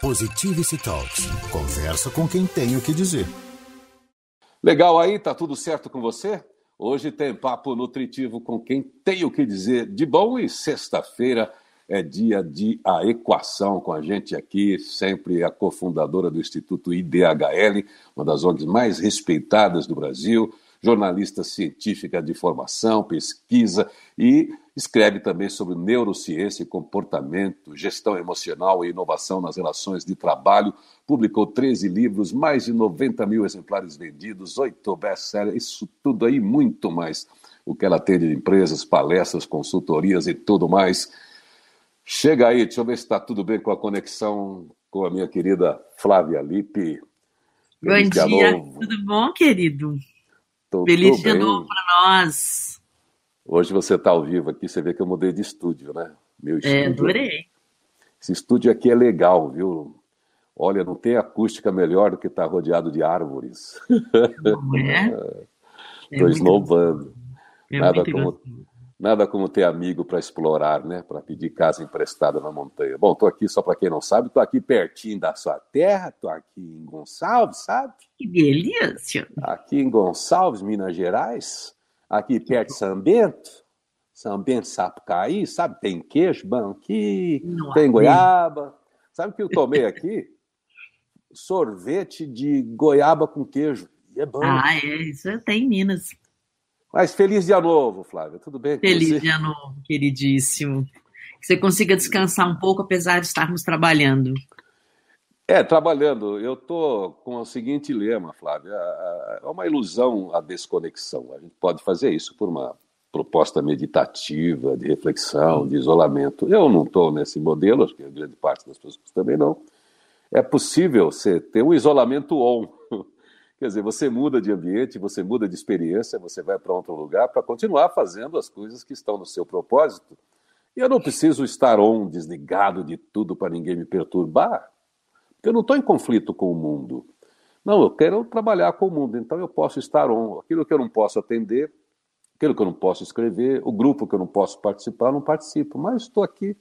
Positivity Talks. Conversa com quem tem o que dizer. Legal aí, tá tudo certo com você? Hoje tem papo nutritivo com quem tem o que dizer de bom e sexta-feira é dia de A Equação com a gente aqui, sempre a cofundadora do Instituto IDHL, uma das ONGs mais respeitadas do Brasil, jornalista científica de formação, pesquisa e escreve também sobre neurociência e comportamento, gestão emocional e inovação nas relações de trabalho. Publicou 13 livros, mais de 90 mil exemplares vendidos, oito best-sellers, isso tudo aí, muito mais. O que ela atende de empresas, palestras, consultorias e tudo mais. Chega aí, deixa eu ver se está tudo bem com a conexão com a minha querida Flávia Lippe. Bom dia, tudo bom, querido? Tô, Feliz dia novo para nós. Hoje você está ao vivo aqui, você vê que eu mudei de estúdio, né? Meu É, estúdio. adorei. Esse estúdio aqui é legal, viu? Olha, não tem acústica melhor do que estar rodeado de árvores. Não é? Estou muito esnobando. É Nada como, gostoso. nada como ter amigo para explorar, né? Para pedir casa emprestada na montanha. Bom, estou aqui, só para quem não sabe, estou aqui pertinho da sua terra, estou aqui em Gonçalves, sabe? Que delícia. Aqui em Gonçalves, Minas Gerais, aqui perto de São Bento, São Bento Sapucaí, sabe? Tem queijo bom aqui, Não tem goiaba. Sabe o que eu tomei aqui? Sorvete de goiaba com queijo. E é bom. Ah, é, isso tem em Minas. Mas feliz dia novo, Flávia. Tudo bem com Feliz você? dia novo, queridíssimo. Que você consiga descansar um pouco, apesar de estarmos trabalhando. É, trabalhando. Eu estou com o seguinte lema, Flávia. É uma ilusão a desconexão. A gente pode fazer isso por uma proposta meditativa, de reflexão, de isolamento. Eu não estou nesse modelo, acho que a grande parte das pessoas também não. É possível você ter um isolamento on. Quer dizer, você muda de ambiente, você muda de experiência, você vai para outro lugar para continuar fazendo as coisas que estão no seu propósito. E eu não preciso estar on, desligado de tudo para ninguém me perturbar. Porque eu não estou em conflito com o mundo. Não, eu quero trabalhar com o mundo, então eu posso estar on. Aquilo que eu não posso atender, aquilo que eu não posso escrever, o grupo que eu não posso participar, eu não participo. Mas estou aqui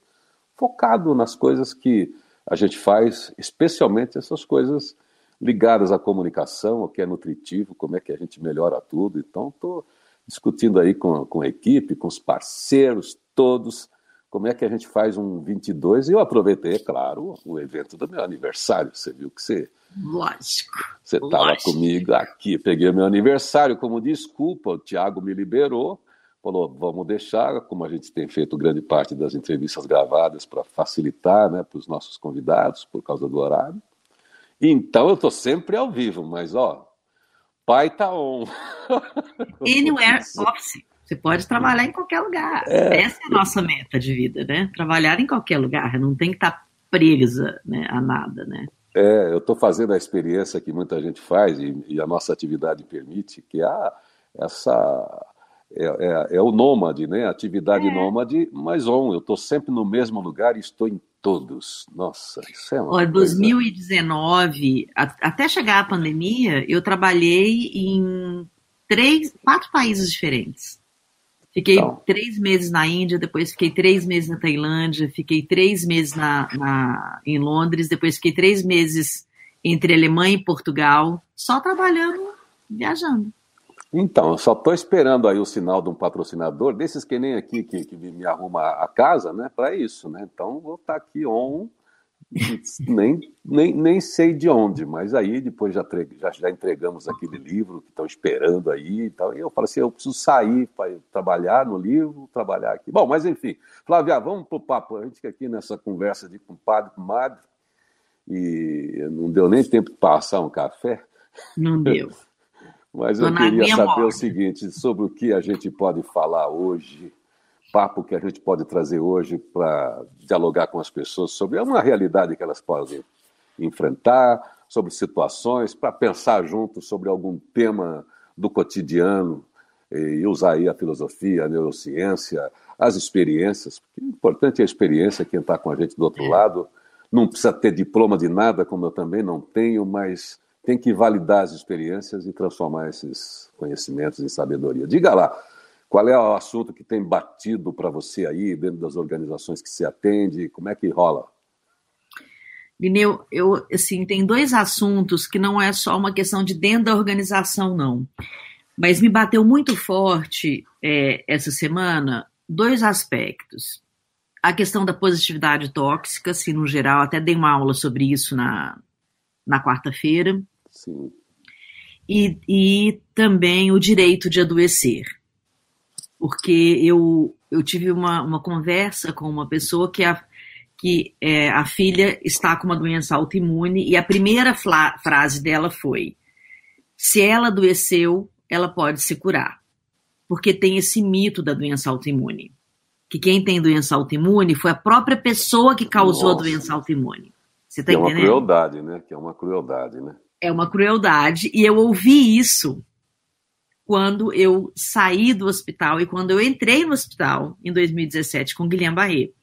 focado nas coisas que a gente faz, especialmente essas coisas ligadas à comunicação, o que é nutritivo, como é que a gente melhora tudo. Então, estou discutindo aí com, com a equipe, com os parceiros todos, como é que a gente faz um 22. E eu aproveitei, é claro, o evento do meu aniversário. Você viu que você Lógico. você estava comigo aqui, peguei meu aniversário como desculpa, o Tiago me liberou, falou, vamos deixar, como a gente tem feito grande parte das entrevistas gravadas para facilitar né, para os nossos convidados, por causa do horário. Então eu estou sempre ao vivo, mas ó, pai tá on. Anywhere Office. Você pode trabalhar em qualquer lugar. Essa é a nossa meta de vida, né? Trabalhar em qualquer lugar. Não tem que estar presa né, a nada, né? É, eu estou fazendo a experiência que muita gente faz e, e a nossa atividade permite, que é a, essa é, é- é o nômade, né? Atividade nômade, mas on. Eu estou sempre no mesmo lugar e estou em todos. Nossa, isso é uma Olha, coisa- 2019, a- até chegar a pandemia, eu trabalhei em três, quatro países diferentes. Fiquei Então. três meses na Índia, depois fiquei três meses na Tailândia, fiquei três meses na, na- em Londres, depois fiquei três meses entre Alemanha e Portugal, só trabalhando, viajando. Então, eu só estou esperando aí o sinal de um patrocinador, desses que nem aqui que, que me arruma a casa, né? Para isso, né? Então, vou estar aqui on, nem, nem, nem sei de onde, mas aí depois já, já, já entregamos aquele livro que estão esperando aí e tal. E eu falo assim, eu preciso sair para trabalhar no livro, trabalhar aqui. Bom, mas enfim, Flávia, vamos pro papo. A gente fica aqui nessa conversa de compadre, comadre, e não deu nem tempo de passar um café. Não deu. Mas eu queria saber o morre. seguinte, sobre o que a gente pode falar hoje, papo que a gente pode trazer hoje para dialogar com as pessoas sobre uma realidade que elas podem enfrentar, sobre situações, para pensar juntos sobre algum tema do cotidiano e usar aí a filosofia, a neurociência, as experiências. Porque o importante é a experiência, quem está com a gente do outro É. lado. Não precisa ter diploma de nada, como eu também não tenho, mas tem que validar as experiências e transformar esses conhecimentos em sabedoria. Diga lá, qual é o assunto que tem batido para você aí, dentro das organizações que se atende? Como é que rola? Lineu, eu, assim, tem dois assuntos que não é só uma questão de dentro da organização, não. Mas me bateu muito forte é, essa semana dois aspectos. A questão da positividade tóxica, assim, no geral, até dei uma aula sobre isso na, na quarta-feira. Sim. E, e também o direito de adoecer. Porque eu, eu tive uma, uma conversa com uma pessoa que a, que é, a filha está com uma doença autoimune e a primeira frase dela foi: se ela adoeceu, ela pode se curar. Porque tem esse mito da doença autoimune. Que quem tem doença autoimune foi a própria pessoa que causou Nossa. a doença autoimune. Você está entendendo? É uma crueldade, né? Que é uma crueldade, né? É uma crueldade. E eu ouvi isso quando eu saí do hospital e quando eu entrei no hospital em 2017 com Guilherme Barret.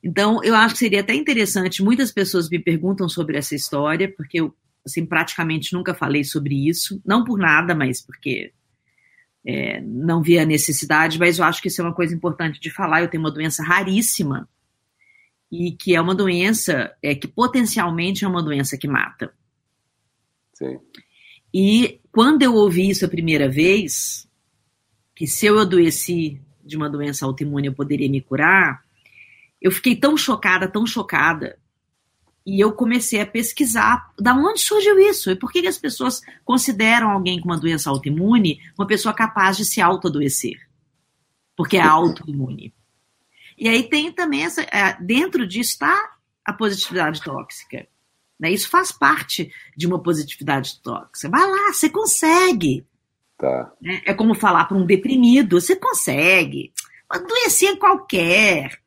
Então, eu acho que seria até interessante. Muitas pessoas me perguntam sobre essa história, porque eu assim, praticamente nunca falei sobre isso. Não por nada, mas porque é, não via necessidade. Mas eu acho que isso é uma coisa importante de falar. Eu tenho uma doença raríssima e que é uma doença é, que potencialmente é uma doença que mata. Sim. E quando eu ouvi isso a primeira vez, que se eu adoeci de uma doença autoimune eu poderia me curar, eu fiquei tão chocada, tão chocada. E eu comecei a pesquisar da onde surgiu isso e por que, que as pessoas consideram alguém com uma doença autoimune uma pessoa capaz de se autoadoecer. Porque é autoimune. E aí tem também essa. É, dentro disso está a positividade tóxica. Né? Isso faz parte de uma positividade tóxica. Vai lá, você consegue. Tá. Né? É como falar para um deprimido: você consegue. Uma doença qualquer.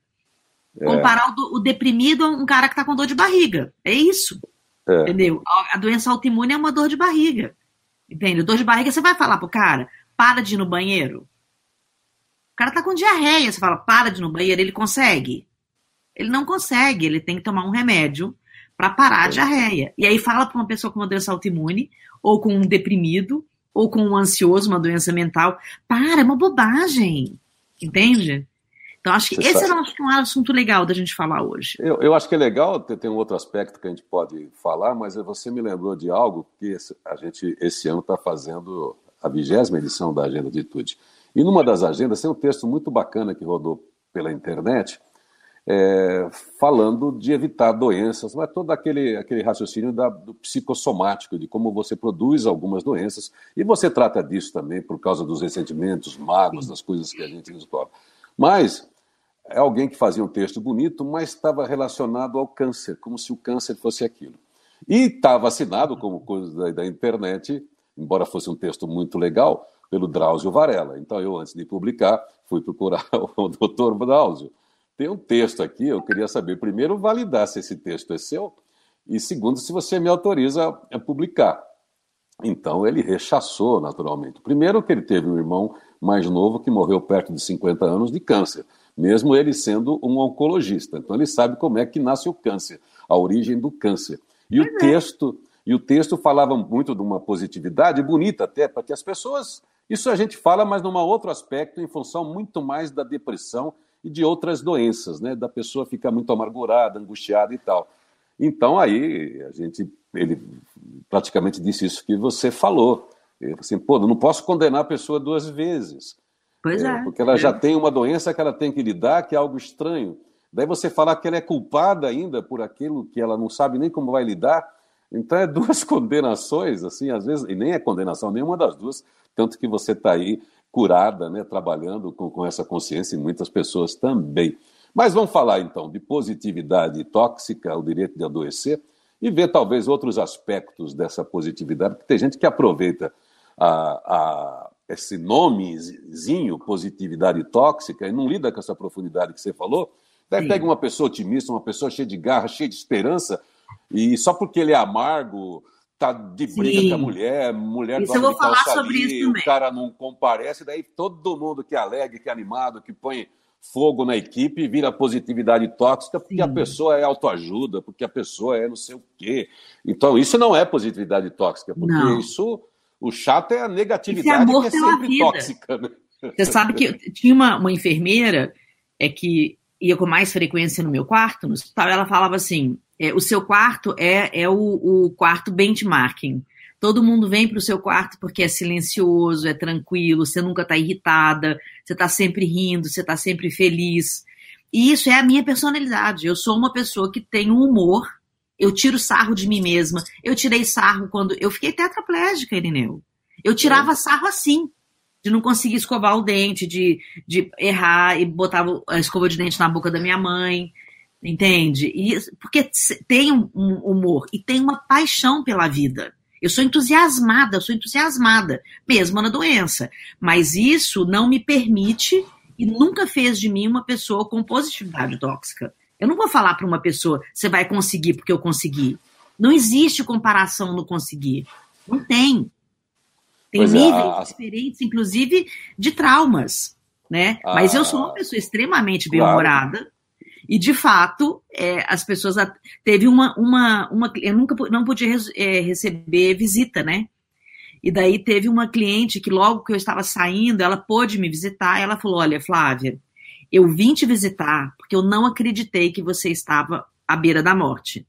É. Comparar o, o, deprimido a um cara que está com dor de barriga. É isso. É. Entendeu? A, a, doença autoimune é uma dor de barriga. Entende? Dor de barriga, você vai falar pro cara, para de ir no banheiro. O cara tá com diarreia, você fala, para de ir no banheiro, ele consegue? Ele não consegue, ele tem que tomar um remédio para parar a é. diarreia. E aí fala para uma pessoa com uma doença autoimune, ou com um deprimido, ou com um ansioso, uma doença mental, para, é uma bobagem. Entende? Então, acho que Você esse sabe. é um assunto legal da gente falar hoje. Eu, eu acho que é legal, tem um outro aspecto que a gente pode falar, mas você me lembrou de algo que a gente, esse ano, está fazendo a vigésima edição da Agenda de Atitude. E numa das agendas tem um texto muito bacana que rodou pela internet, é, falando de evitar doenças, mas todo aquele, aquele raciocínio da, do psicossomático, de como você produz algumas doenças, e você trata disso também por causa dos ressentimentos, mágoas, das coisas que a gente explora. Mas é alguém que fazia um texto bonito, mas estava relacionado ao câncer, como se o câncer fosse aquilo. E estava assinado como coisa da, da, internet, embora fosse um texto muito legal, pelo Drauzio Varela. Então eu, antes de publicar, fui procurar o doutor Drauzio. Tem um texto aqui, eu queria saber, primeiro, validar se esse texto é seu, e segundo, se você me autoriza a publicar. Então ele rechaçou, naturalmente. Primeiro que ele teve um irmão mais novo que morreu perto de 50 anos de câncer mesmo ele sendo um oncologista. Então ele sabe como é que nasce o câncer, a origem do câncer. E o é. texto, e o texto falava muito de uma positividade bonita até para que as pessoas, isso a gente fala, mas num outro aspecto, em função muito mais da depressão e de outras doenças, né? Da pessoa ficar muito amargurada, angustiada e tal. Então aí a gente, ele praticamente disse isso que você falou. Ele, assim, pô, não posso condenar a pessoa duas vezes. Pois é. é. Porque ela já tem uma doença que ela tem que lidar, que é algo estranho. Daí você falar que ela é culpada ainda por aquilo que ela não sabe nem como vai lidar. Então é duas condenações, assim, às vezes, e nem é condenação nenhuma das duas, tanto que você está aí curada, né, trabalhando com, com essa consciência e muitas pessoas também. Mas vamos falar então de positividade tóxica, o direito de adoecer, e ver talvez outros aspectos dessa positividade, porque tem gente que aproveita a, a esse nomezinho, positividade tóxica, e não lida com essa profundidade que você falou, daí pega uma pessoa otimista, uma pessoa cheia de garra, cheia de esperança, e só porque ele é amargo, tá de briga Sim. com a mulher, mulher isso eu vou falar sobre ali, isso o cara não comparece, daí todo mundo que é alegre, que é animado, que põe fogo na equipe vira positividade tóxica porque Sim. a pessoa é autoajuda, porque a pessoa é não sei o quê. Então, isso não é positividade tóxica, porque não. isso o chato é a negatividade amor que é sempre vida. tóxica. Né? Você sabe que tinha uma, uma enfermeira é que ia com mais frequência no meu quarto, no hospital, ela falava assim: é, o seu quarto é, é o, o quarto benchmarking. Todo mundo vem para o seu quarto porque é silencioso, é tranquilo, você nunca está irritada, você está sempre rindo, você está sempre feliz. E isso é a minha personalidade. Eu sou uma pessoa que tem um humor, eu tiro sarro de mim mesma. Eu tirei sarro quando. Eu fiquei tetraplégica, Irineu. Eu tirava é. sarro assim, de não conseguir escovar o dente, de, de errar e botava a escova de dente na boca da minha mãe. Entende? E, porque tem um humor e tem uma paixão pela vida. Eu sou entusiasmada, eu sou entusiasmada, mesmo na doença. Mas isso não me permite e nunca fez de mim uma pessoa com positividade tóxica. Eu não vou falar para uma pessoa, você vai conseguir porque eu consegui. Não existe comparação no conseguir. Não tem. Tem pois é, níveis é, a... diferentes, inclusive de traumas, né? A... Mas eu sou uma pessoa extremamente bem-humorada. Claro. E, de fato, é, as pessoas. Teve uma, uma, uma. Eu nunca não podia é, receber visita, né? E daí teve uma cliente que, logo que eu estava saindo, ela pôde me visitar. ela falou: Olha, Flávia, eu vim te visitar porque eu não acreditei que você estava à beira da morte.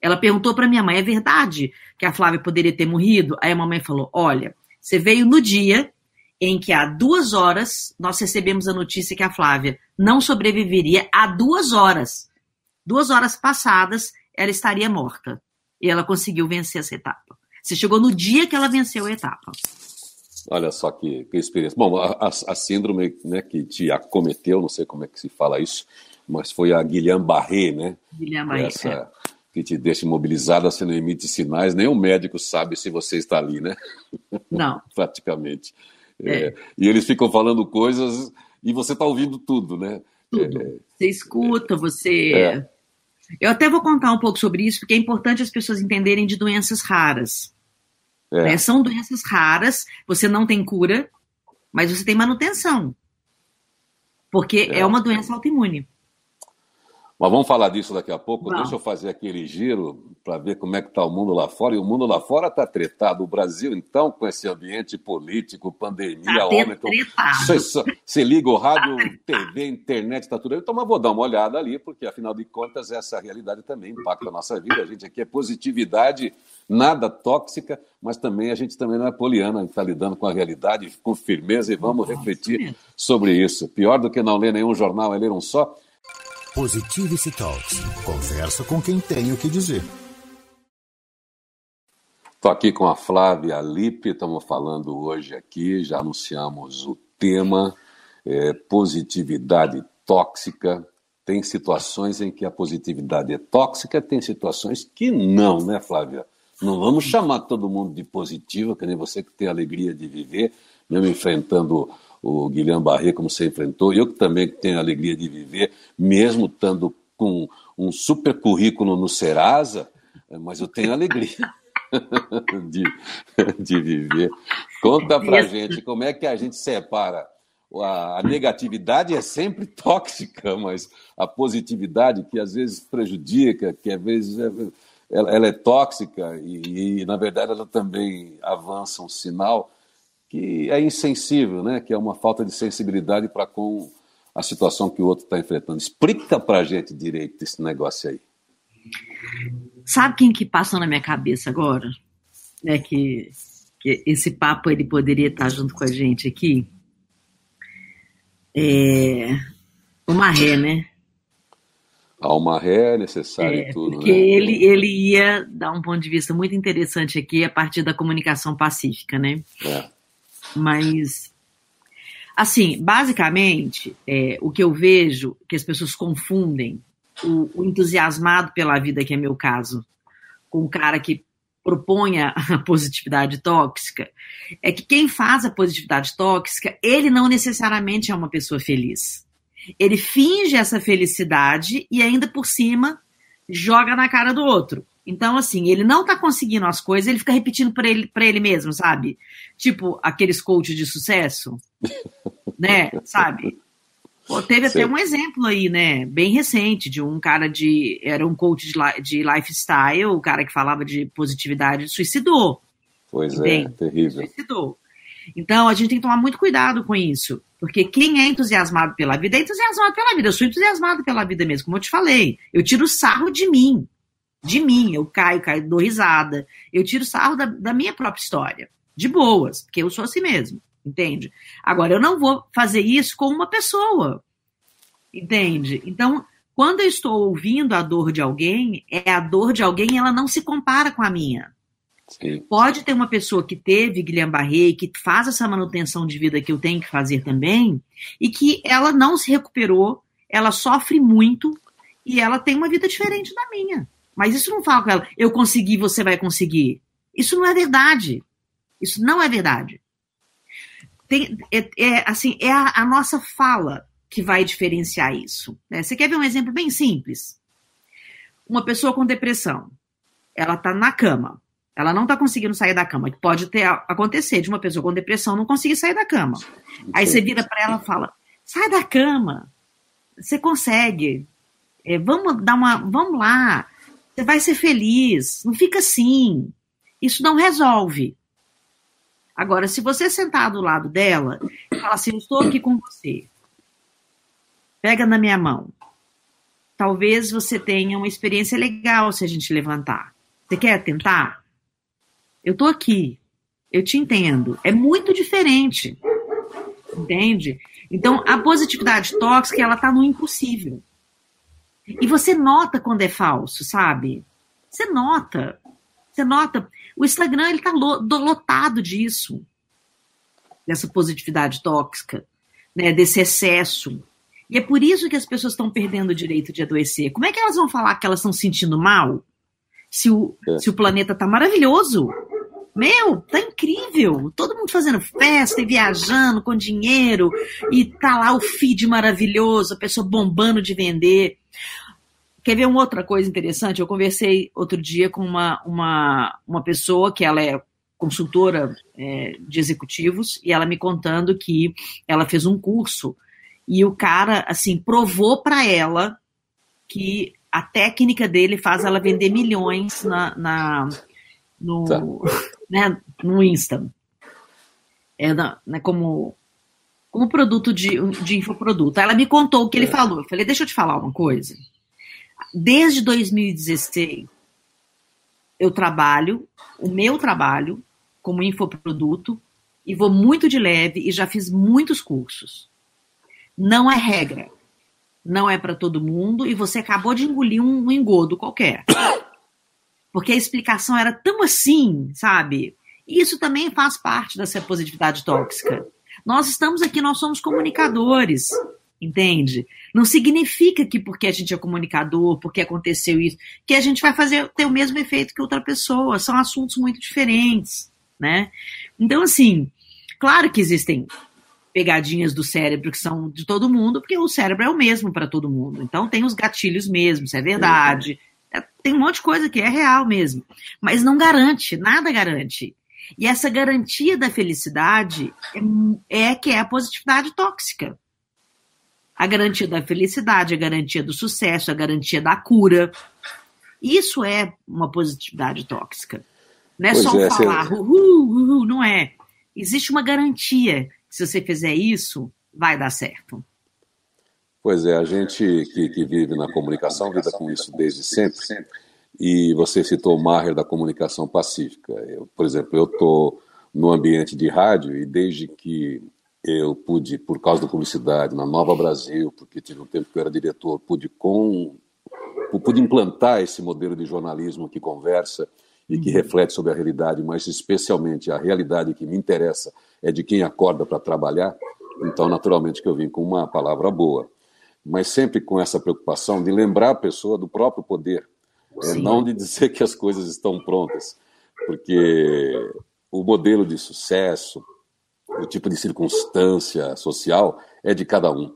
Ela perguntou para minha mãe: É verdade que a Flávia poderia ter morrido? Aí a mamãe falou: Olha, você veio no dia em que há duas horas nós recebemos a notícia que a Flávia não sobreviveria há duas horas. Duas horas passadas, ela estaria morta. E ela conseguiu vencer essa etapa. Você chegou no dia que ela venceu a etapa. Olha só que, que experiência. Bom, a, a, síndrome né, que te acometeu, não sei como é que se fala isso, mas foi a Guillain-Barré, né? Guillain-Barré, Essa, é. que te deixa imobilizada, você não emite sinais, nenhum médico sabe se você está ali, né? Não. Praticamente. É. É, e eles ficam falando coisas e você está ouvindo tudo, né? Tudo. É, você escuta, você. É. Eu até vou contar um pouco sobre isso, porque é importante as pessoas entenderem de doenças raras. É. Né? São doenças raras, você não tem cura, mas você tem manutenção. Porque é, é uma doença autoimune. Mas vamos falar disso daqui a pouco. Deixa eu fazer aquele giro para ver como é que está o mundo lá fora. E o mundo lá fora está tretado. O Brasil, então, com esse ambiente político, pandemia, tá Ômicron. Você, você liga o rádio, tá TV, internet, está tudo aí. Então, mas vou dar uma olhada ali, porque afinal de contas, essa realidade também impacta a nossa vida. A gente aqui é positividade, nada tóxica, mas também a gente também não é poliana, a gente está lidando com a realidade com firmeza e vamos refletir sobre isso. Pior do que não ler nenhum jornal, é ler um só. Positivity Talks. Conversa com quem tem o que dizer. Estou aqui com a Flávia Lippe, estamos falando hoje aqui, já anunciamos o tema, é, positividade tóxica. Tem situações em que a positividade é tóxica, tem situações que não, né, Flávia? Não vamos chamar todo mundo de positivo, que nem você que tem a alegria de viver, mesmo enfrentando o Guilherme Barret, como você enfrentou, eu que também tenho a alegria de viver, mesmo estando com um super currículo no Serasa, mas eu tenho a alegria de, de viver. Conta pra gente como é que a gente separa. A, negatividade é sempre tóxica, mas a positividade, que às vezes prejudica, que às vezes é, ela, ela, é tóxica e, e, na verdade, ela também avança um sinal que é insensível, né? que é uma falta de sensibilidade para com a situação que o outro está enfrentando. Explica para a gente direito esse negócio aí. Sabe quem que passou na minha cabeça agora? É que, que esse papo ele poderia estar junto com a gente aqui. É, o Marré, né? Ah, o Marré é necessário é, tudo, porque né? ele, ele ia dar um ponto de vista muito interessante aqui a partir da comunicação pacífica, né? É. Mas, assim, basicamente, é, o que eu vejo que as pessoas confundem o, o, entusiasmado pela vida, que é meu caso, com o cara que propõe a positividade tóxica, é que quem faz a positividade tóxica, ele não necessariamente é uma pessoa feliz. Ele finge essa felicidade e ainda por cima joga na cara do outro. Então, assim, ele não tá conseguindo as coisas, ele fica repetindo para ele, pra ele mesmo, sabe? Tipo aqueles coaches de sucesso, né? Sabe? Pô, teve Sim. até um exemplo aí, né? Bem recente, de um cara de. Era um coach de, de lifestyle, o cara que falava de positividade suicidou. Pois é, terrível. Suicidou. Então, a gente tem que tomar muito cuidado com isso. Porque quem é entusiasmado pela vida é entusiasmado pela vida. Eu sou entusiasmado pela vida mesmo, como eu te falei. Eu tiro sarro de mim. De mim. Eu caio, caio, dou risada. Eu tiro sarro da, da minha própria história. De boas, porque eu sou assim mesmo. Entende? Agora, eu não vou fazer isso com uma pessoa. Entende? Então, quando eu estou ouvindo a dor de alguém, é a dor de alguém e ela não se compara com a minha. Sim. Pode ter uma pessoa que teve Guillain-Barré, que faz essa manutenção de vida que eu tenho que fazer também, e que ela não se recuperou, ela sofre muito e ela tem uma vida diferente da minha. Mas isso não fala com ela, eu consegui, você vai conseguir. Isso não é verdade. Isso não é verdade. Tem, é, é, assim, é a, a, nossa fala que vai diferenciar isso. Né? Você quer ver um exemplo bem simples? Uma pessoa com depressão, ela está na cama, ela não está conseguindo sair da cama. Pode ter acontecer de uma pessoa com depressão não conseguir sair da cama. Aí você vira para ela e fala: sai da cama, você consegue. É, vamos dar uma, vamos lá. Você vai ser feliz. Não fica assim. Isso não resolve. Agora, se você sentar do lado dela e falar assim, eu estou aqui com você, pega na minha mão. Talvez você tenha uma experiência legal se a gente levantar. Você quer tentar? Eu tô aqui. Eu te entendo. É muito diferente. Entende? Então, a positividade tóxica, ela tá no impossível. E você nota quando é falso, sabe? Você nota. Você nota. O Instagram, ele tá lotado disso. Dessa positividade tóxica, né? Desse excesso. E é por isso que as pessoas estão perdendo o direito de adoecer. Como é que elas vão falar que elas estão sentindo mal? Se o, é. se o planeta tá maravilhoso. Meu, tá incrível. Todo mundo fazendo festa e viajando com dinheiro. E tá lá o feed maravilhoso, a pessoa bombando de vender. Quer ver uma outra coisa interessante? Eu conversei outro dia com uma, uma, uma pessoa que ela é consultora é, de executivos e ela me contando que ela fez um curso e o cara assim provou para ela que a técnica dele faz ela vender milhões na, na no, tá. né, no Insta. É na, né, como, como produto de, de infoproduto. Ela me contou o que é. ele falou. Eu falei, deixa eu te falar uma coisa. Desde 2016, eu trabalho, o meu trabalho, como infoproduto, e vou muito de leve e já fiz muitos cursos. Não é regra. Não é para todo mundo e você acabou de engolir um, um engodo qualquer porque a explicação era tão assim, sabe? Isso também faz parte dessa positividade tóxica. Nós estamos aqui, nós somos comunicadores, entende? Não significa que porque a gente é comunicador, porque aconteceu isso, que a gente vai fazer ter o mesmo efeito que outra pessoa. São assuntos muito diferentes, né? Então, assim, claro que existem pegadinhas do cérebro que são de todo mundo, porque o cérebro é o mesmo para todo mundo. Então tem os gatilhos mesmos, é verdade. É, tem um monte de coisa que é real mesmo. Mas não garante, nada garante. E essa garantia da felicidade é, é que é a positividade tóxica. A garantia da felicidade, a garantia do sucesso, a garantia da cura. Isso é uma positividade tóxica. Não é pois só é, falar, uhul, uhul, não é. Existe uma garantia. Se você fizer isso, vai dar certo. Pois é, a gente que, que vive na comunicação lida com isso desde sempre. E você citou o Maher da comunicação pacífica. Eu, por exemplo, eu estou no ambiente de rádio e desde que eu pude, por causa da publicidade, na Nova Brasil, porque tive um tempo que eu era diretor, pude, com, pude implantar esse modelo de jornalismo que conversa e que uhum. reflete sobre a realidade, mas especialmente a realidade que me interessa é de quem acorda para trabalhar. Então, naturalmente, que eu vim com uma palavra boa mas sempre com essa preocupação de lembrar a pessoa do próprio poder, é, não de dizer que as coisas estão prontas, porque o modelo de sucesso, o tipo de circunstância social é de cada um.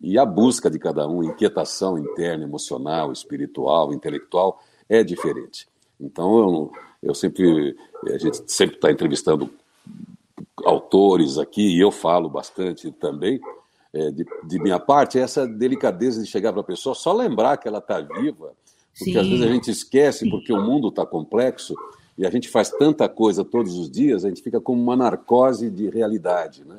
E a busca de cada um, inquietação interna, emocional, espiritual, intelectual, é diferente. Então, eu, eu sempre, a gente sempre está entrevistando autores aqui, e eu falo bastante também, é, de, de, minha parte, é essa delicadeza de chegar para a pessoa, só lembrar que ela está viva, porque Sim. às vezes a gente esquece porque o mundo está complexo e a gente faz tanta coisa todos os dias, a gente fica como uma narcose de realidade, né?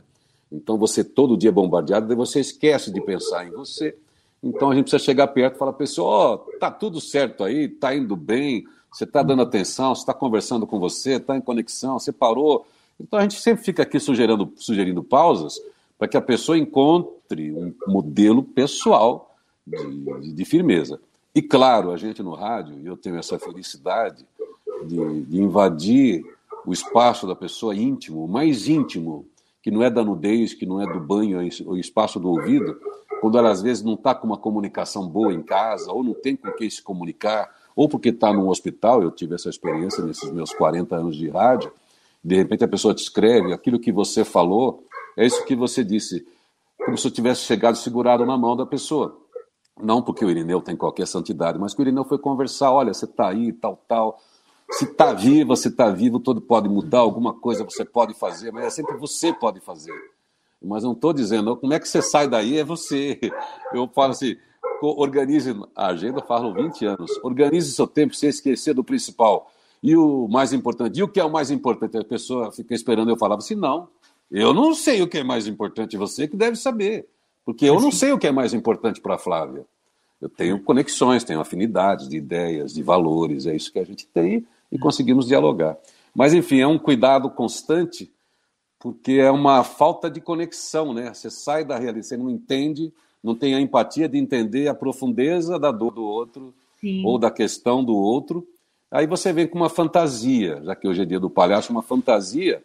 Então você todo dia é bombardeado, daí você esquece de pensar em você. Então a gente precisa chegar perto e falar, pessoal, oh, tá tudo certo aí, tá indo bem, você está dando atenção, você está conversando com você, está em conexão, você parou. Então a gente sempre fica aqui sugerindo, sugerindo pausas para que a pessoa encontre um modelo pessoal de, de, firmeza. E claro, a gente no rádio, e eu tenho essa felicidade de, de invadir o espaço da pessoa íntimo, o mais íntimo, que não é da nudez, que não é do banho, é o espaço do ouvido, quando ela às vezes não está com uma comunicação boa em casa, ou não tem com quem se comunicar, ou porque está num hospital, eu tive essa experiência nesses meus 40 anos de rádio, de repente a pessoa te escreve, aquilo que você falou, é isso que você disse, como se eu tivesse chegado segurado na mão da pessoa. Não porque o Irineu tem qualquer santidade, mas que o Irineu foi conversar, olha, você está aí, tal, tal, se está viva, se está vivo, tudo pode mudar, alguma coisa você pode fazer, mas é sempre você pode fazer. Mas não estou dizendo, como é que você sai daí? É você. Eu falo assim, organize a agenda, falo 20 anos, organize seu tempo sem esquecer do principal. E o mais importante, e o que é o mais importante? A pessoa fica esperando, eu falava assim, não, eu não sei o que é mais importante, você que deve saber. Porque eu não sei o que é mais importante para a Flávia. Eu tenho conexões, tenho afinidades de ideias, de valores, é isso que a gente tem e conseguimos dialogar. Mas, enfim, é um cuidado constante, porque é uma falta de conexão, né? Você sai da realidade, você não entende não tem a empatia de entender a profundeza da dor do outro Sim. ou da questão do outro. Aí você vem com uma fantasia, já que hoje é dia do palhaço, uma fantasia,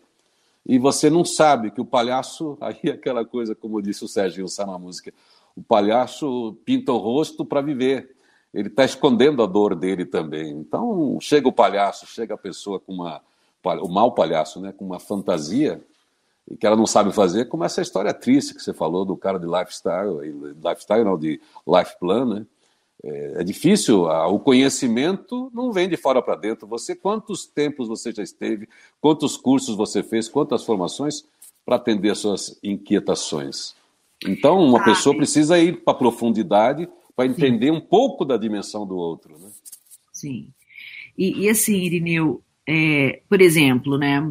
e você não sabe que o palhaço, aí é aquela coisa, como disse o Serginho Sá na música, o palhaço pinta o rosto para viver. Ele está escondendo a dor dele também. Então, chega o palhaço, chega a pessoa com uma. O mau palhaço, né, com uma fantasia, que ela não sabe fazer, como essa história triste que você falou do cara de lifestyle, lifestyle não, de life plan, né? É, é difícil, o conhecimento não vem de fora para dentro. Você, quantos tempos você já esteve, quantos cursos você fez, quantas formações para atender as suas inquietações. Então, uma ah, pessoa precisa ir para a profundidade para entender sim. um pouco da dimensão do outro. Né? Sim. E, e assim, Irineu, é, por exemplo, né,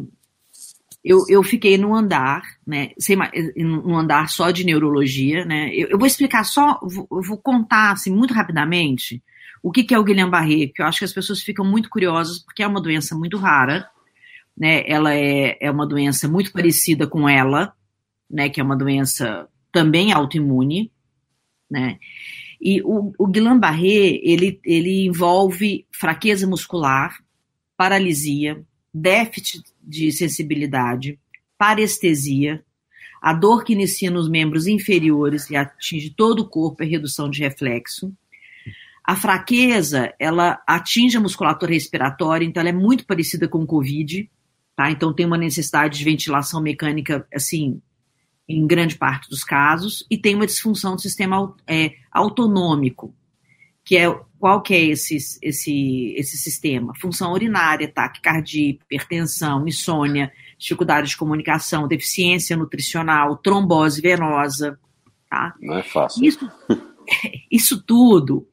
eu, eu fiquei no andar, né, sem, no andar só de neurologia, né, eu, eu vou explicar só, vou, vou contar, assim, muito rapidamente o que, que é o Guillain-Barré, que eu acho que as pessoas ficam muito curiosas, porque é uma doença muito rara, né, ela é, é uma doença muito parecida com ela, né, que é uma doença também autoimune, né, e o, o Guillain-Barré, ele, ele envolve fraqueza muscular, paralisia, déficit de sensibilidade, parestesia, a dor que inicia nos membros inferiores e atinge todo o corpo é redução de reflexo. A fraqueza, ela atinge a musculatura respiratória, então ela é muito parecida com o COVID, tá? Então tem uma necessidade de ventilação mecânica, assim, em grande parte dos casos, e tem uma disfunção do sistema é, autonômico, que é qual que é esse, esse, esse sistema? Função urinária, taquicardia, hipertensão, insônia, dificuldade de comunicação, deficiência nutricional, trombose venosa. Tá? Não é fácil. Isso, isso tudo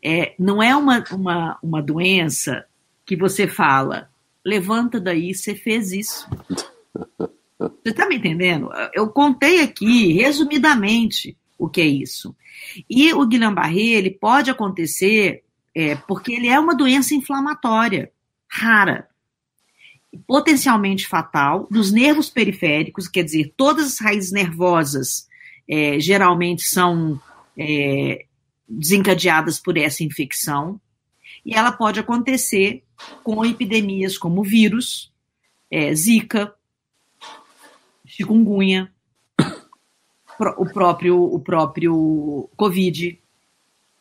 é, não é uma, uma, uma doença que você fala, levanta daí, você fez isso. Você está me entendendo? Eu contei aqui, resumidamente, o que é isso. E o Guillain-Barré, ele pode acontecer é, porque ele é uma doença inflamatória, rara, potencialmente fatal, dos nervos periféricos, quer dizer, todas as raízes nervosas é, geralmente são é, desencadeadas por essa infecção, e ela pode acontecer com epidemias como vírus, é, zika, chikungunya, o próprio, o próprio Covid,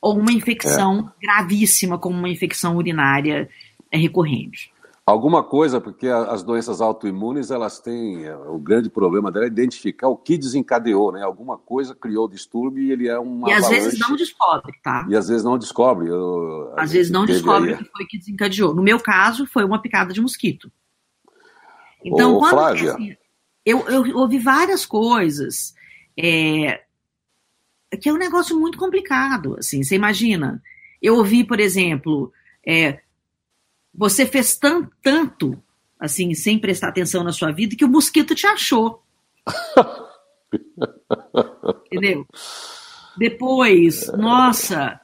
ou uma infecção é. gravíssima, como uma infecção urinária é recorrente. Alguma coisa, porque as doenças autoimunes, elas têm, é, o grande problema dela é identificar o que desencadeou, né? Alguma coisa criou o distúrbio e ele é uma E às avalanche. vezes não descobre, tá? E às vezes não descobre. Eu, às vezes não descobre o que foi que desencadeou. No meu caso, foi uma picada de mosquito. Então, Ô, quando... Flávia. Assim, eu, eu ouvi várias coisas é, que é um negócio muito complicado, assim, você imagina. Eu ouvi, por exemplo, é, você fez tanto, tanto, assim, sem prestar atenção na sua vida, que o mosquito te achou. Entendeu? Depois, nossa,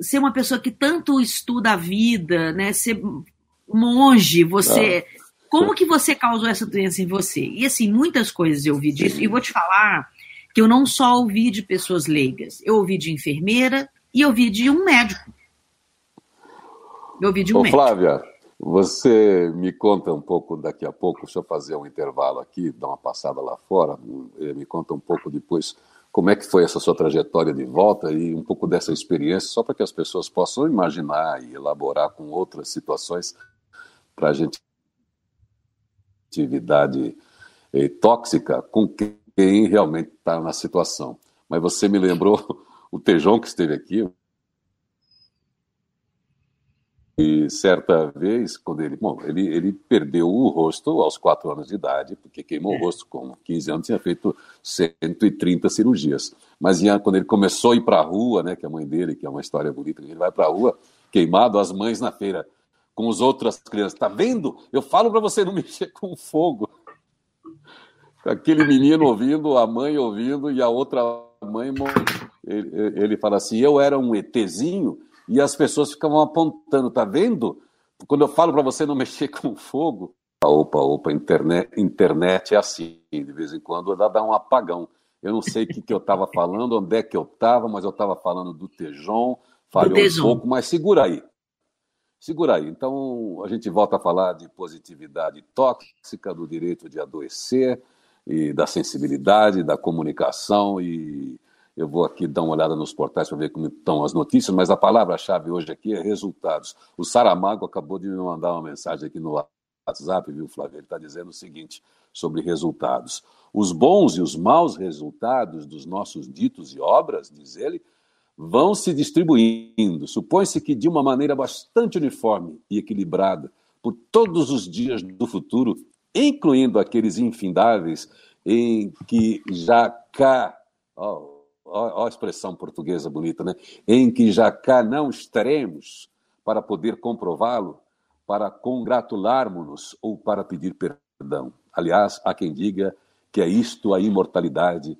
ser uma pessoa que tanto estuda a vida, né? Ser monge, você. Ah. Como que você causou essa doença em você? E assim, muitas coisas eu ouvi disso, e vou te falar que eu não só ouvi de pessoas leigas, eu ouvi de enfermeira e ouvi de um médico. Eu ouvi de um Ô, médico. Flávia, você me conta um pouco daqui a pouco, deixa eu fazer um intervalo aqui, dar uma passada lá fora, eh, me conta um pouco depois como é que foi essa sua trajetória de volta e um pouco dessa experiência, só para que as pessoas possam imaginar e elaborar com outras situações para a gente atividade eh, tóxica com quem realmente está na situação. Mas você me lembrou o Tejon que esteve aqui, e certa vez, quando ele, bom, ele, ele perdeu o rosto aos quatro anos de idade, porque queimou é. o rosto com 15 anos, tinha feito 130 cirurgias. Mas quando ele começou a ir para a rua, né, que é a mãe dele, que é uma história bonita, ele vai para a rua, queimado, as mães na feira, com as outras crianças. Tá vendo? Eu falo para você não mexer com fogo. Aquele menino ouvindo, a mãe ouvindo, e a outra mãe, ele, ele fala assim, eu era um ETzinho, e as pessoas ficavam apontando, tá vendo? Quando eu falo para você não mexer com fogo, opa, opa, internet, internet é assim, de vez em quando dá um apagão. Eu não sei o que, que eu estava falando, onde é que eu estava, mas eu estava falando do Tejon, falhou um pouco, mas segura aí. Segura aí. Então, a gente volta a falar de positividade tóxica, do direito de adoecer, e da sensibilidade, da comunicação e eu vou aqui dar uma olhada nos portais para ver como estão as notícias, mas a palavra-chave hoje aqui é resultados. O Saramago acabou de me mandar uma mensagem aqui no WhatsApp, viu, Flávio? Ele está dizendo o seguinte sobre resultados. Os bons e os maus resultados dos nossos ditos e obras, diz ele, vão se distribuindo. Supõe-se que de uma maneira bastante uniforme e equilibrada por todos os dias do futuro, incluindo aqueles infindáveis em que já cá. Oh, ó, a expressão portuguesa bonita, né? Em que já cá não estaremos para poder comprová-lo, para congratularmos-nos ou para pedir perdão. Aliás, há quem diga que é isto a imortalidade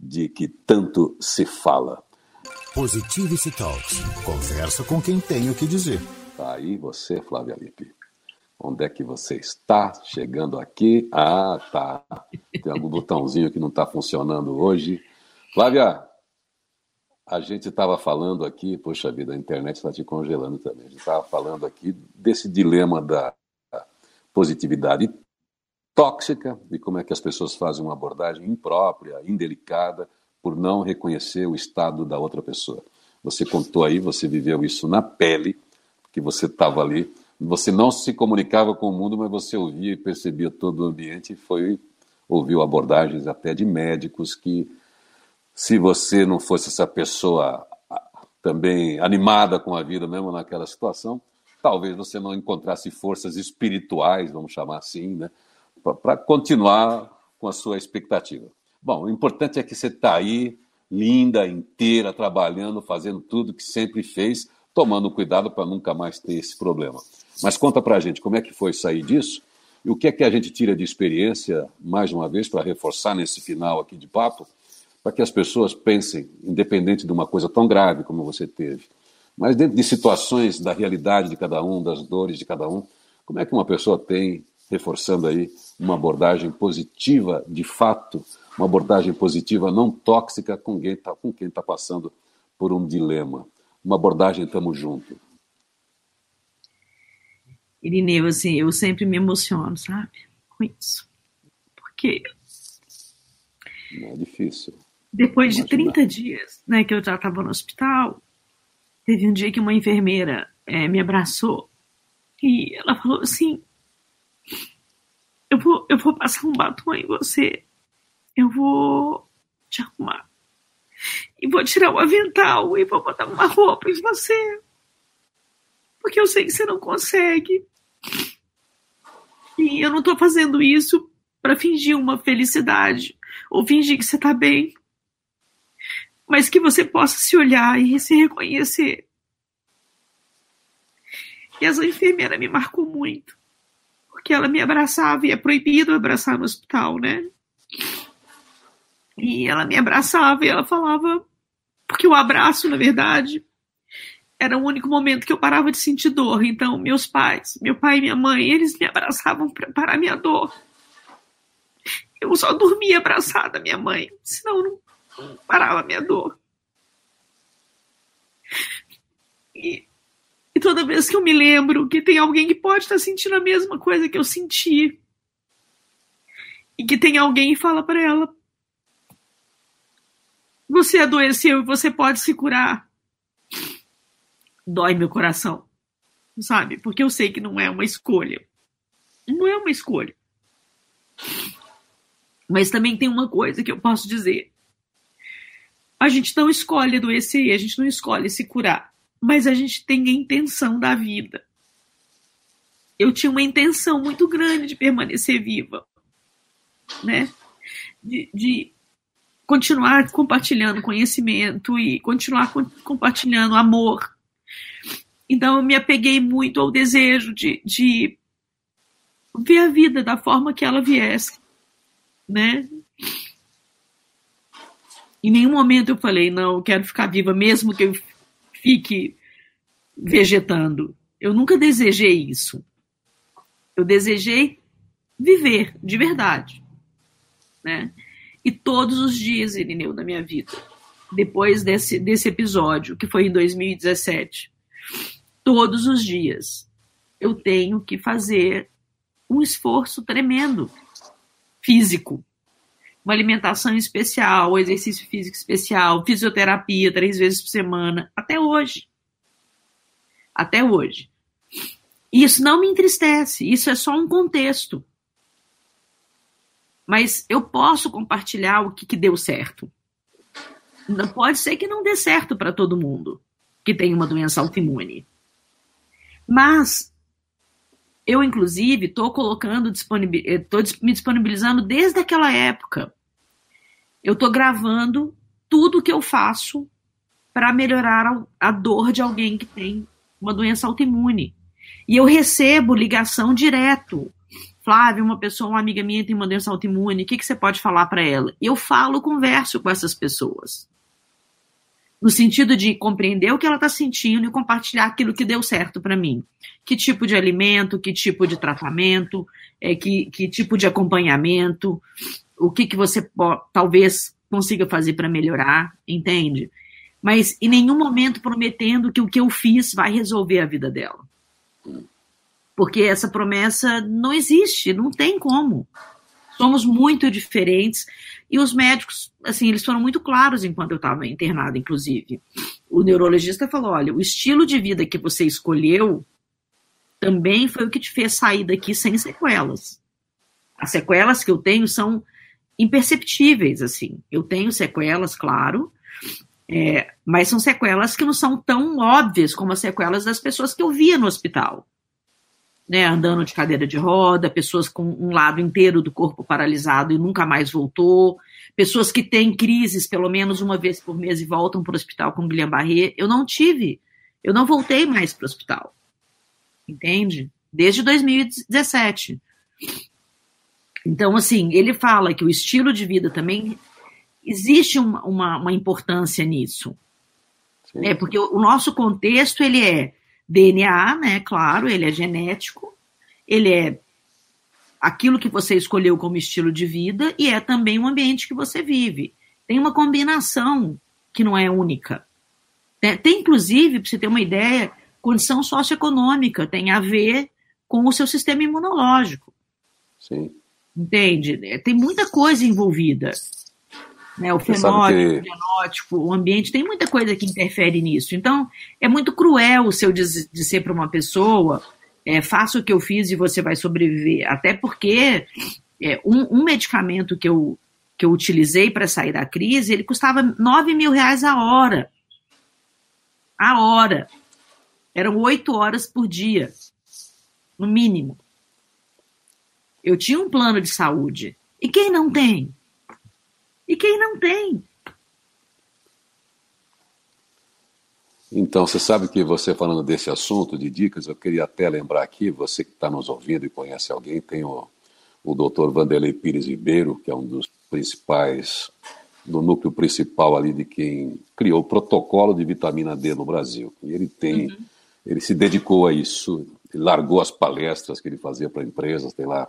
de que tanto se fala. Positivity Talks. Conversa com quem tem o que dizer. Tá aí você, Flávia Lippe. Onde é que você está? Chegando aqui. Ah, tá. Tem algum botãozinho que não está funcionando hoje. Flávia, a gente estava falando aqui, poxa vida, a internet está te congelando também. A gente estava falando aqui desse dilema da positividade tóxica, de como é que as pessoas fazem uma abordagem imprópria, indelicada, por não reconhecer o estado da outra pessoa. Você contou aí, você viveu isso na pele, que você estava ali, você não se comunicava com o mundo, mas você ouvia e percebia todo o ambiente e foi ouviu abordagens até de médicos que se você não fosse essa pessoa também animada com a vida mesmo naquela situação, talvez você não encontrasse forças espirituais, vamos chamar assim, né, para continuar com a sua expectativa. Bom, o importante é que você está aí, linda, inteira, trabalhando, fazendo tudo que sempre fez, tomando cuidado para nunca mais ter esse problema. Mas conta para a gente como é que foi sair disso e o que é que a gente tira de experiência, mais uma vez, para reforçar nesse final aqui de papo, para que as pessoas pensem, independente de uma coisa tão grave como você teve, mas dentro de situações da realidade de cada um, das dores de cada um, como é que uma pessoa tem, reforçando aí, uma abordagem positiva de fato, uma abordagem positiva não tóxica com quem está tá passando por um dilema, uma abordagem estamos junto. Irineu, assim, eu sempre me emociono, sabe, com isso, porque não é difícil. Depois de 30 dias né, que eu já estava no hospital, teve um dia que uma enfermeira é, me abraçou e ela falou assim: eu vou, eu vou passar um batom em você, eu vou te arrumar, e vou tirar o avental e vou botar uma roupa em você, porque eu sei que você não consegue. E eu não estou fazendo isso para fingir uma felicidade ou fingir que você está bem mas que você possa se olhar e se reconhecer. E essa enfermeira me marcou muito, porque ela me abraçava e é proibido abraçar no hospital, né? E ela me abraçava e ela falava, porque o abraço, na verdade, era o único momento que eu parava de sentir dor. Então, meus pais, meu pai e minha mãe, eles me abraçavam para parar minha dor. Eu só dormia abraçada minha mãe, senão não parava a minha dor. E, e toda vez que eu me lembro que tem alguém que pode estar sentindo a mesma coisa que eu senti, e que tem alguém e fala para ela: Você adoeceu e você pode se curar. Dói meu coração, sabe? Porque eu sei que não é uma escolha. Não é uma escolha. Mas também tem uma coisa que eu posso dizer. A gente não escolhe adoecer, a gente não escolhe se curar, mas a gente tem a intenção da vida. Eu tinha uma intenção muito grande de permanecer viva né? De, de continuar compartilhando conhecimento e continuar co compartilhando amor. Então eu me apeguei muito ao desejo de, de ver a vida da forma que ela viesse, né? Em nenhum momento eu falei, não, eu quero ficar viva, mesmo que eu fique vegetando. Eu nunca desejei isso. Eu desejei viver de verdade né? E todos os dias, Irineu, da minha vida, depois desse, desse episódio, que foi em 2017, todos os dias eu tenho que fazer um esforço tremendo físico. Uma alimentação especial, exercício físico especial, fisioterapia três vezes por semana, até hoje. Até hoje. Isso não me entristece, isso é só um contexto mas eu posso compartilhar o que, que deu certo. Pode ser que não dê certo para todo mundo que tem uma doença autoimune. Mas eu, inclusive, estou colocando, estou me disponibilizando desde aquela época. Eu estou gravando tudo que eu faço para melhorar a dor de alguém que tem uma doença autoimune. E eu recebo ligação direto Flávia, uma pessoa, uma amiga minha tem uma doença autoimune, o que, que você pode falar para ela? Eu falo, converso com essas pessoas. No sentido de compreender o que ela está sentindo e compartilhar aquilo que deu certo para mim. Que tipo de alimento, que tipo de tratamento, é, que, que tipo de acompanhamento, o que, que você talvez consiga fazer para melhorar, entende? Mas em nenhum momento prometendo que o que eu fiz vai resolver a vida dela porque essa promessa não existe, não tem como. Somos muito diferentes e os médicos, assim, eles foram muito claros enquanto eu estava internada, inclusive. O neurologista falou: olha, o estilo de vida que você escolheu também foi o que te fez sair daqui sem sequelas. As sequelas que eu tenho são imperceptíveis, assim. Eu tenho sequelas, claro, é, mas são sequelas que não são tão óbvias como as sequelas das pessoas que eu via no hospital né, andando de cadeira de roda, pessoas com um lado inteiro do corpo paralisado e nunca mais voltou, pessoas que têm crises pelo menos uma vez por mês e voltam para o hospital com Guillain-Barré. Eu não tive, eu não voltei mais para o hospital, entende? Desde 2017. Então, assim, ele fala que o estilo de vida também existe uma, uma, uma importância nisso, né? Porque o, o nosso contexto ele é DNA, né? Claro, ele é genético, ele é aquilo que você escolheu como estilo de vida e é também o ambiente que você vive. Tem uma combinação que não é única. Tem, tem inclusive, para você ter uma ideia, condição socioeconômica tem a ver com o seu sistema imunológico. Sim. Entende? Tem muita coisa envolvida. Né, o fenótipo, que... o genótipo, o ambiente, tem muita coisa que interfere nisso. Então, é muito cruel o seu dizer para uma pessoa, é, faça o que eu fiz e você vai sobreviver. Até porque é, um, um medicamento que eu, que eu utilizei para sair da crise, ele custava 9 mil reais a hora. A hora. Eram oito horas por dia, no mínimo. Eu tinha um plano de saúde. E quem não tem? E quem não tem. Então, você sabe que você falando desse assunto de dicas, eu queria até lembrar aqui, você que está nos ouvindo e conhece alguém, tem o, o doutor Vanderlei Pires Ribeiro, que é um dos principais do núcleo principal ali de quem criou o protocolo de vitamina D no Brasil. E ele tem, uhum. ele se dedicou a isso, largou as palestras que ele fazia para empresas, tem lá,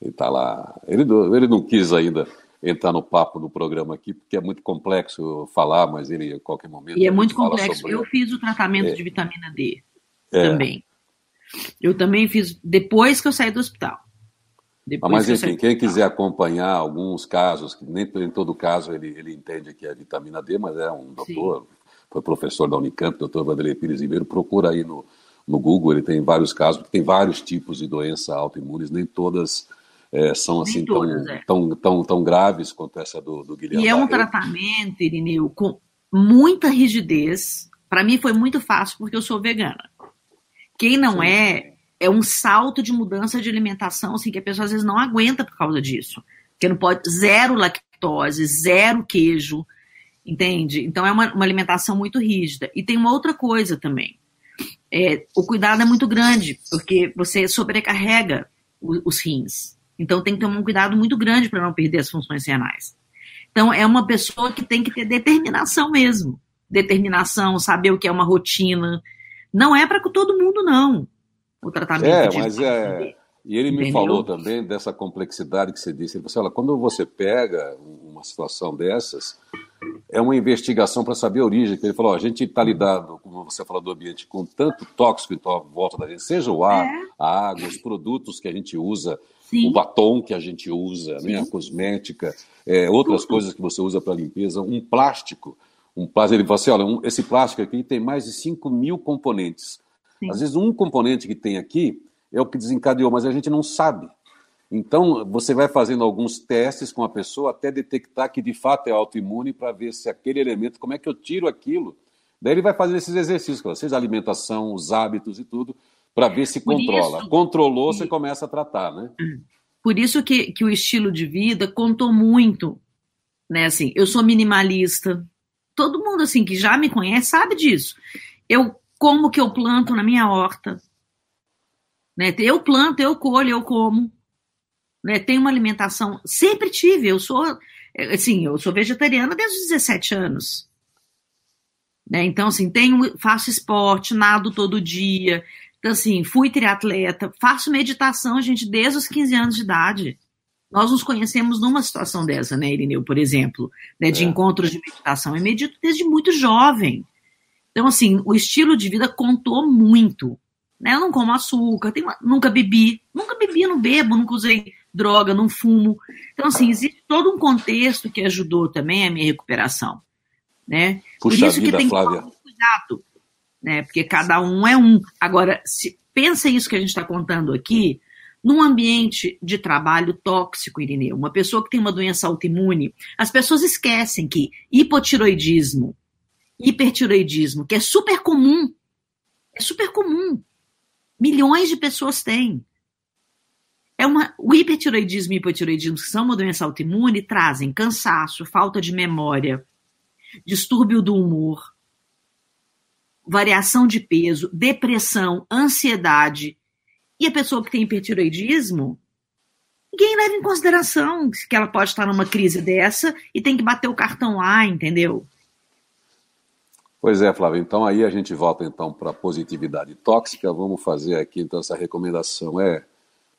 ele está lá, ele, ele não quis ainda entrar no papo do programa aqui, porque é muito complexo falar, mas ele, a qualquer momento. E é muito complexo. Eu fiz o tratamento é. de vitamina D é. também. Eu também fiz depois que eu saí do hospital. Depois mas enfim, quem quiser acompanhar alguns casos, que nem em todo caso ele, ele entende que é vitamina D, mas é um doutor, Sim. foi professor da Unicamp, doutor Vanderlei Pires Ribeiro, procura aí no, no Google, ele tem vários casos, tem vários tipos de doença autoimunes, nem todas é, são assim todas, tão, é. tão, tão, tão, graves quanto essa do, do Guilherme. E é um tratamento, Irineu, com muita rigidez. Para mim foi muito fácil porque eu sou vegana. Quem não Sim. é, é um salto de mudança de alimentação, assim, que a pessoa às vezes não aguenta por causa disso. Porque não pode, zero lactose, zero queijo, entende? Então é uma, uma alimentação muito rígida. E tem uma outra coisa também. É, o cuidado é muito grande, porque você sobrecarrega os rins. Então tem que tomar um cuidado muito grande para não perder as funções renais. Então é uma pessoa que tem que ter determinação mesmo. Determinação, saber o que é uma rotina. Não é para todo mundo, não. O tratamento. É, mas é. E ele me falou também dessa complexidade que você disse. Ele disse, olha, quando você pega uma situação dessas, é uma investigação para saber a origem. Ele falou, ó, a gente está lidando, como você falou do ambiente, com tanto tóxico em volta da gente, seja o ar, é. a água, os produtos que a gente usa, Sim. o batom que a gente usa, né, a cosmética, é, outras coisas que você usa para limpeza, um plástico. Um plástico, ele falou assim: olha, um, esse plástico aqui tem mais de 5 mil componentes. Sim. Às vezes, um componente que tem aqui é o que desencadeou, mas a gente não sabe. Então, você vai fazendo alguns testes com a pessoa até detectar que de fato é autoimune para ver se aquele elemento, como é que eu tiro aquilo. Daí ele vai fazendo esses exercícios, seja a alimentação, os hábitos e tudo, para ver se Por controla. Isso, Controlou, você começa a tratar, né? Por isso que, que o estilo de vida contou muito, né? Assim, eu sou minimalista. Todo mundo assim que já me conhece sabe disso. Eu como que eu planto na minha horta, né? Eu planto, eu colho, eu como, né? Tenho uma alimentação sempre tive. Eu sou assim, eu sou vegetariana desde os 17 anos. Né? Então, assim, tenho, faço esporte, nado todo dia, então, assim, fui triatleta, faço meditação, gente, desde os 15 anos de idade. Nós nos conhecemos numa situação dessa, né, Irineu, por exemplo, né, de é. encontros de meditação. Eu medito desde muito jovem. Então, assim, o estilo de vida contou muito. Né? Eu não como açúcar, tenho, nunca bebi, nunca bebi, não bebo, nunca usei droga, não fumo. Então, assim, existe todo um contexto que ajudou também a minha recuperação. Né? Puxa Por isso vida, que tem Flávia. que tomar cuidado né? Porque cada um é um. Agora, se pensa isso que a gente está contando aqui, num ambiente de trabalho tóxico, Irineu, uma pessoa que tem uma doença autoimune, as pessoas esquecem que hipotiroidismo, hipertiroidismo, que é super comum, é super comum. Milhões de pessoas têm. É uma, o hipertiroidismo e hipotiroidismo, que são uma doença autoimune, trazem cansaço, falta de memória, distúrbio do humor, variação de peso, depressão, ansiedade. E a pessoa que tem hipertiroidismo, ninguém leva em consideração que ela pode estar numa crise dessa e tem que bater o cartão lá, entendeu? Pois é, Flávio. Então aí a gente volta então para a positividade tóxica. Vamos fazer aqui então essa recomendação é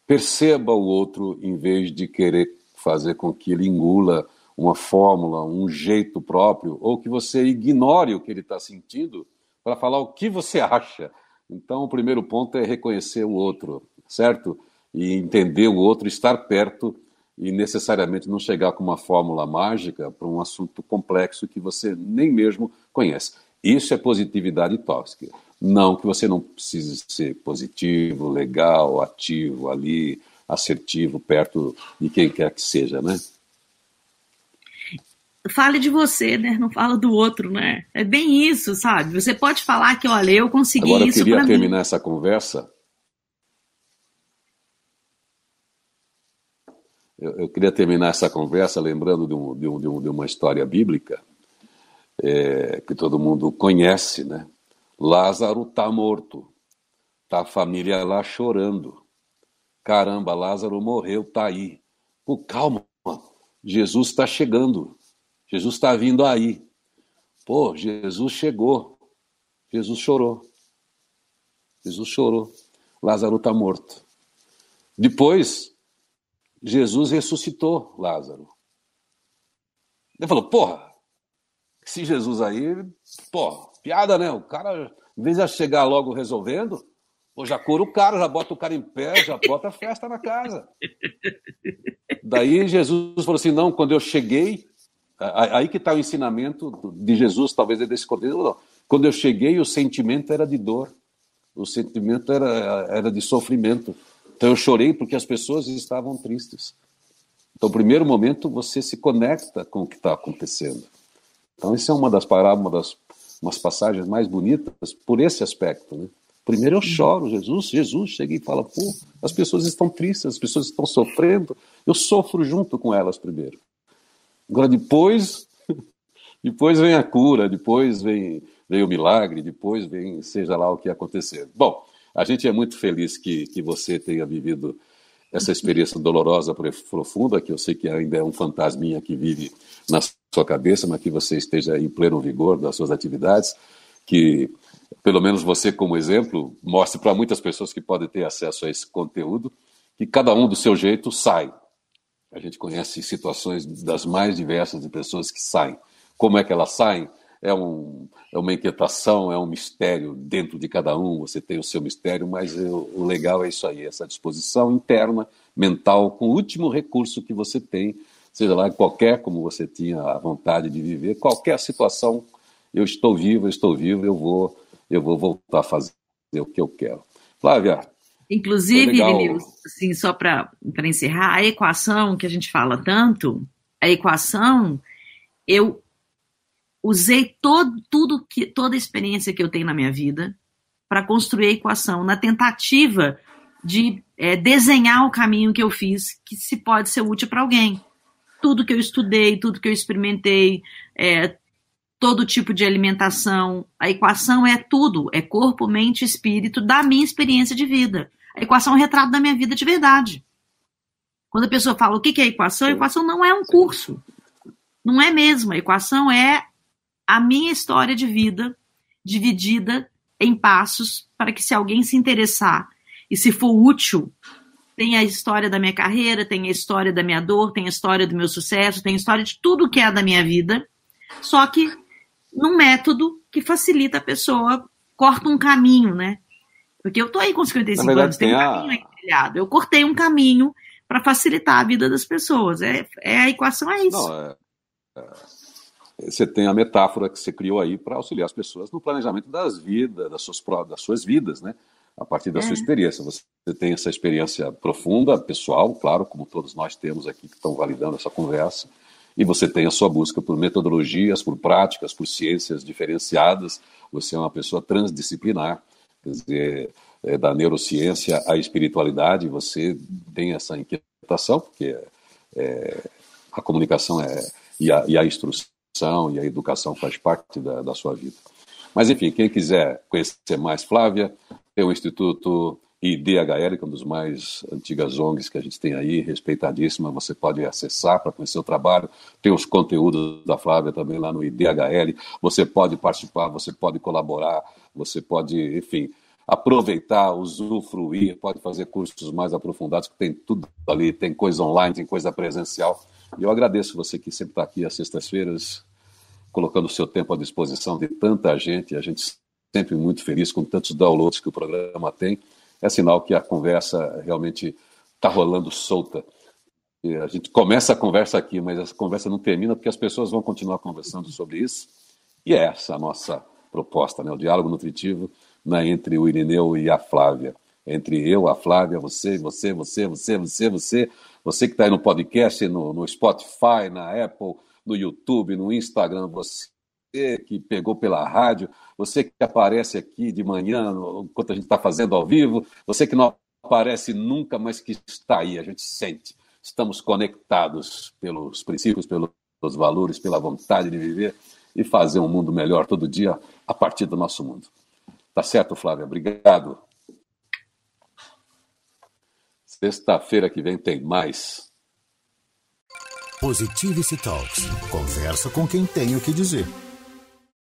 perceba o outro em vez de querer fazer com que ele engula uma fórmula, um jeito próprio, ou que você ignore o que ele está sentindo para falar o que você acha. Então, o primeiro ponto é reconhecer o outro, certo? E entender o outro, estar perto e necessariamente não chegar com uma fórmula mágica para um assunto complexo que você nem mesmo conhece. Isso é positividade tóxica. Não que você não precise ser positivo, legal, ativo ali, assertivo, perto de quem quer que seja, né? Fale de você, né? Não fala do outro, né? É bem isso, sabe? Você pode falar que, olha, eu consegui Agora, isso. Eu queria terminar mim. essa conversa. Eu, eu, queria terminar essa conversa lembrando de, um, de, um, de uma história bíblica é, que todo mundo conhece, né? Lázaro está morto, tá a família lá chorando. Caramba, Lázaro morreu, tá aí. Pô, calma, Jesus está chegando. Jesus está vindo aí. Pô, Jesus chegou. Jesus chorou. Jesus chorou. Lázaro está morto. Depois, Jesus ressuscitou Lázaro. Ele falou: porra, se Jesus aí, pô, piada, né? O cara, em vez de chegar logo resolvendo, pô, já cura o cara, já bota o cara em pé, já bota festa na casa. Daí Jesus falou assim: não, quando eu cheguei, aí que está o ensinamento de Jesus, talvez é desse contexto. Quando eu cheguei, o sentimento era de dor, o sentimento era, era de sofrimento. Então eu chorei porque as pessoas estavam tristes. Então, no primeiro momento, você se conecta com o que está acontecendo. Então, isso é uma das parábolas, uma das umas passagens mais bonitas por esse aspecto. Né? Primeiro eu choro, Jesus, Jesus chega e fala, pô, as pessoas estão tristes, as pessoas estão sofrendo, eu sofro junto com elas primeiro. Agora depois, depois vem a cura, depois vem, vem o milagre, depois vem seja lá o que acontecer. Bom, a gente é muito feliz que, que você tenha vivido essa experiência dolorosa, profunda, que eu sei que ainda é um fantasminha que vive na sua cabeça, mas que você esteja em pleno vigor das suas atividades, que pelo menos você como exemplo mostre para muitas pessoas que podem ter acesso a esse conteúdo, que cada um do seu jeito sai. A gente conhece situações das mais diversas de pessoas que saem. Como é que elas saem? é, um, é uma inquietação, é um mistério dentro de cada um, você tem o seu mistério, mas o legal é isso aí, essa disposição interna, mental, com o último recurso que você tem, seja lá qualquer, como você tinha a vontade de viver, qualquer situação, eu estou vivo, eu estou vivo, eu vou, eu vou voltar a fazer o que eu quero. Flávia. Inclusive, Vinícius, assim, só para encerrar, a equação que a gente fala tanto, a equação, eu usei todo, tudo que, toda a experiência que eu tenho na minha vida para construir a equação, na tentativa de é, desenhar o caminho que eu fiz que se pode ser útil para alguém. Tudo que eu estudei, tudo que eu experimentei, é, todo tipo de alimentação, a equação é tudo, é corpo, mente, espírito da minha experiência de vida. A equação é um retrato da minha vida de verdade. Quando a pessoa fala o que é equação, a equação não é um curso. Não é mesmo. A equação é a minha história de vida dividida em passos para que se alguém se interessar e se for útil, tem a história da minha carreira, tem a história da minha dor, tem a história do meu sucesso, tem a história de tudo que é da minha vida, só que num método que facilita a pessoa, corta um caminho, né? Porque eu tô aí com 55 verdade, anos, tem um a... caminho aí trilhado. Eu cortei um caminho para facilitar a vida das pessoas. É, é a equação é isso. Não, é, é você tem a metáfora que você criou aí para auxiliar as pessoas no planejamento das vidas, das suas, das suas vidas, né? A partir da é. sua experiência. Você tem essa experiência profunda, pessoal, claro, como todos nós temos aqui que estão validando essa conversa, e você tem a sua busca por metodologias, por práticas, por ciências diferenciadas. Você é uma pessoa transdisciplinar, quer dizer, é, da neurociência à espiritualidade, você tem essa inquietação, porque é, a comunicação é, e, a, e a instrução e a educação faz parte da, da sua vida. Mas, enfim, quem quiser conhecer mais Flávia, tem o Instituto IDHL, que é um dos mais antigas ONGs que a gente tem aí, respeitadíssima, você pode acessar para conhecer o trabalho. Tem os conteúdos da Flávia também lá no IDHL. Você pode participar, você pode colaborar, você pode, enfim, aproveitar, usufruir, pode fazer cursos mais aprofundados, que tem tudo ali, tem coisa online, tem coisa presencial. E eu agradeço você que sempre está aqui às sextas-feiras, colocando o seu tempo à disposição de tanta gente, a gente sempre muito feliz com tantos downloads que o programa tem. É sinal que a conversa realmente está rolando solta. E a gente começa a conversa aqui, mas essa conversa não termina porque as pessoas vão continuar conversando sobre isso. E é essa a nossa proposta, né? o diálogo nutritivo né, entre o Irineu e a Flávia. Entre eu, a Flávia, você, você, você, você, você, você, você que está aí no podcast, no, no Spotify, na Apple, no YouTube, no Instagram, você que pegou pela rádio, você que aparece aqui de manhã, enquanto a gente está fazendo ao vivo, você que não aparece nunca, mas que está aí, a gente sente. Estamos conectados pelos princípios, pelos valores, pela vontade de viver e fazer um mundo melhor todo dia a partir do nosso mundo. Tá certo, Flávia? Obrigado. Sexta-feira que vem tem mais. Positivity Talks. Conversa com quem tem o que dizer.